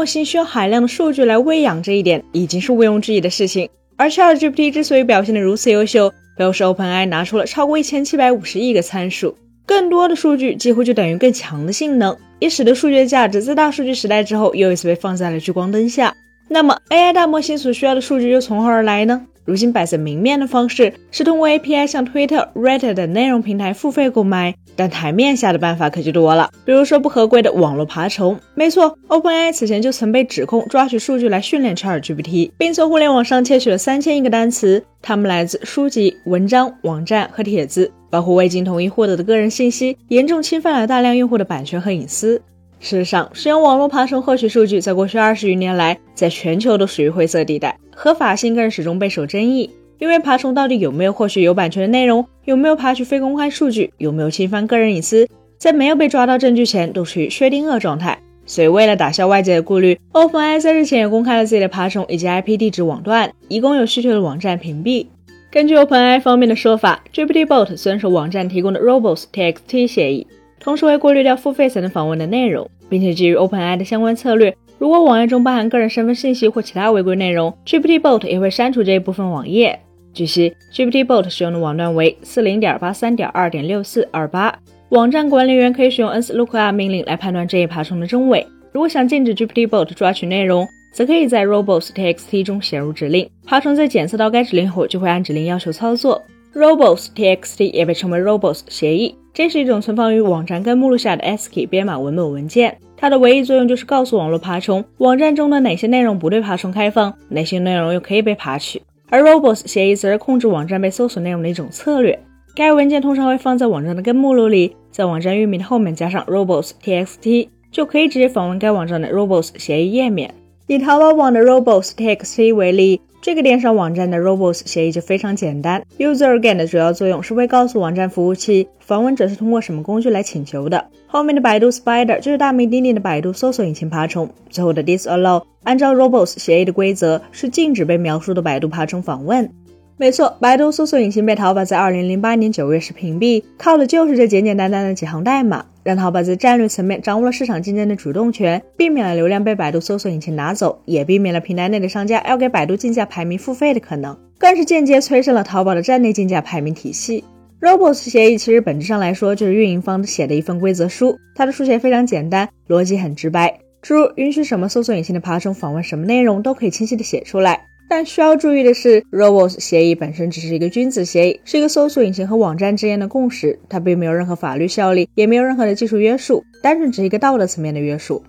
模型需要海量的数据来喂养，这一点已经是毋庸置疑的事情。而 ChatGPT 之所以表现得如此优秀，都是 OpenAI 拿出了超过一千七百五十亿个参数，更多的数据几乎就等于更强的性能，也使得数据的价值在大数据时代之后又一次被放在了聚光灯下。那么 AI 大模型所需要的数据又从何而来呢？如今摆在明面的方式是通过 API 向 Twitter、Reddit 等内容平台付费购买，但台面下的办法可就多了。比如说不合规的网络爬虫。没错，OpenAI 此前就曾被指控抓取数据来训练 ChatGPT，并从互联网上窃取了三千亿个单词，它们来自书籍、文章、网站和帖子，包括未经同意获得的个人信息，严重侵犯了大量用户的版权和隐私。事实上，使用网络爬虫获取数据，在过去二十余年来，在全球都属于灰色地带，合法性更是始终备受争议。因为爬虫到底有没有获取有版权的内容，有没有爬取非公开数据，有没有侵犯个人隐私，在没有被抓到证据前，都处于薛定谔状态。所以，为了打消外界的顾虑，OpenAI 在日前也公开了自己的爬虫以及 IP 地址网段，一共有需求的网站屏蔽。根据 OpenAI 方面的说法，GPTBot 遵守网站提供的 Robots.txt 协议。同时会过滤掉付费才能访问的内容，并且基于 OpenAI 的相关策略，如果网页中包含个人身份信息或其他违规内容，GPTBot 也会删除这一部分网页。据悉，GPTBot 使用的网段为四零点八三点二点六四二八。网站管理员可以使用 nslookup 命令来判断这一爬虫的真伪。如果想禁止 GPTBot 抓取内容，则可以在 Robots.txt 中写入指令，爬虫在检测到该指令后就会按指令要求操作。Robots.txt 也被称为 Robots 协议。这是一种存放于网站根目录下的 ASCII 编码文本文件，它的唯一作用就是告诉网络爬虫网站中的哪些内容不对爬虫开放，哪些内容又可以被爬取。而 Robots 协议则是控制网站被搜索内容的一种策略。该文件通常会放在网站的根目录里，在网站域名的后面加上 Robots.txt，就可以直接访问该网站的 Robots 协议页面。以淘宝网的 Robots.txt 为例。这个电商网站的 Robots 协议就非常简单，UserAgain 的主要作用是会告诉网站服务器访问者是通过什么工具来请求的。后面的百度 Spider 就是大名鼎鼎的百度搜索引擎爬虫。最后的 Disallow 按照 Robots 协议的规则是禁止被描述的百度爬虫访问。没错，百度搜索引擎被淘宝在二零零八年九月时屏蔽，靠的就是这简简单单的几行代码，让淘宝在战略层面掌握了市场竞争的主动权，避免了流量被百度搜索引擎拿走，也避免了平台内的商家要给百度竞价排名付费的可能，更是间接催生了淘宝的站内竞价排名体系。Robots 协议其实本质上来说就是运营方写的一份规则书，它的书写非常简单，逻辑很直白，诸如允许什么搜索引擎的爬虫访问什么内容，都可以清晰的写出来。但需要注意的是，Robots 协议本身只是一个君子协议，是一个搜索引擎和网站之间的共识，它并没有任何法律效力，也没有任何的技术约束，单纯只是一个道德层面的约束。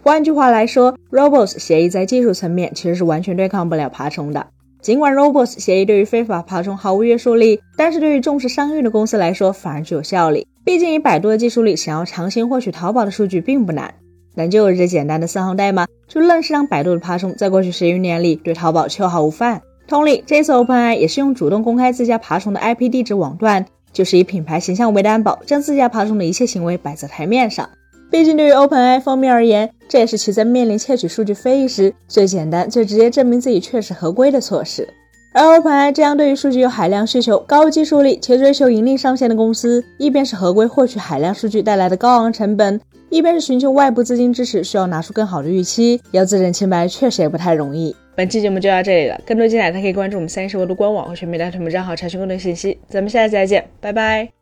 换句话来说，Robots 协议在技术层面其实是完全对抗不了爬虫的。尽管 Robots 协议对于非法爬虫毫无约束力，但是对于重视商誉的公司来说反而具有效力。毕竟以百度的技术力，想要强行获取淘宝的数据并不难。能就是这简单的三行代码，就愣是让百度的爬虫在过去十余年里对淘宝秋毫无犯。同理，这次 OpenAI 也是用主动公开自家爬虫的 IP 地址网段，就是以品牌形象为担保，将自家爬虫的一切行为摆在台面上。毕竟对于 OpenAI 方面而言，这也是其在面临窃取数据非议时最简单、最直接证明自己确实合规的措施。而欧派这样对于数据有海量需求、高技术力且追求盈利上限的公司，一边是合规获取海量数据带来的高昂成本。一边是寻求外部资金支持，需要拿出更好的预期，要自证清白确实也不太容易。本期节目就到这里了，更多精彩，大家可以关注我们三十国度官网或全民大屯门账号查询更多信息。咱们下期再见，拜拜。